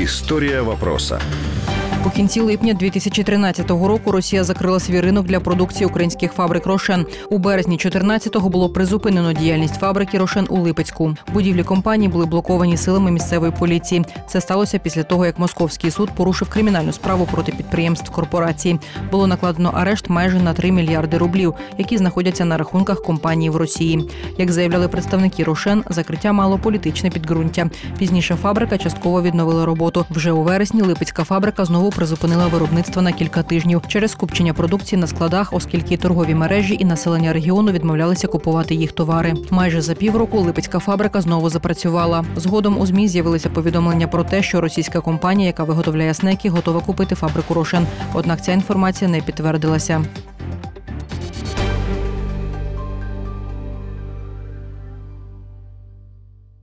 История вопроса. У кінці липня 2013 року Росія закрила свій ринок для продукції українських фабрик Рошен. У березні 14-го було призупинено діяльність фабрики Рошен у Липецьку. Будівлі компанії були блоковані силами місцевої поліції. Це сталося після того, як московський суд порушив кримінальну справу проти підприємств корпорації. Було накладено арешт майже на 3 мільярди рублів, які знаходяться на рахунках компанії в Росії. Як заявляли представники Рошен, закриття мало політичне підґрунтя. Пізніше фабрика частково відновила роботу. Вже у вересні Липецька фабрика знову призупинила виробництво на кілька тижнів через скупчення продукції на складах, оскільки торгові мережі і населення регіону відмовлялися купувати їх товари. Майже за півроку Липецька фабрика знову запрацювала. Згодом у змі з'явилися повідомлення про те, що російська компанія, яка виготовляє снеки, готова купити фабрику Рошен. Однак ця інформація не підтвердилася.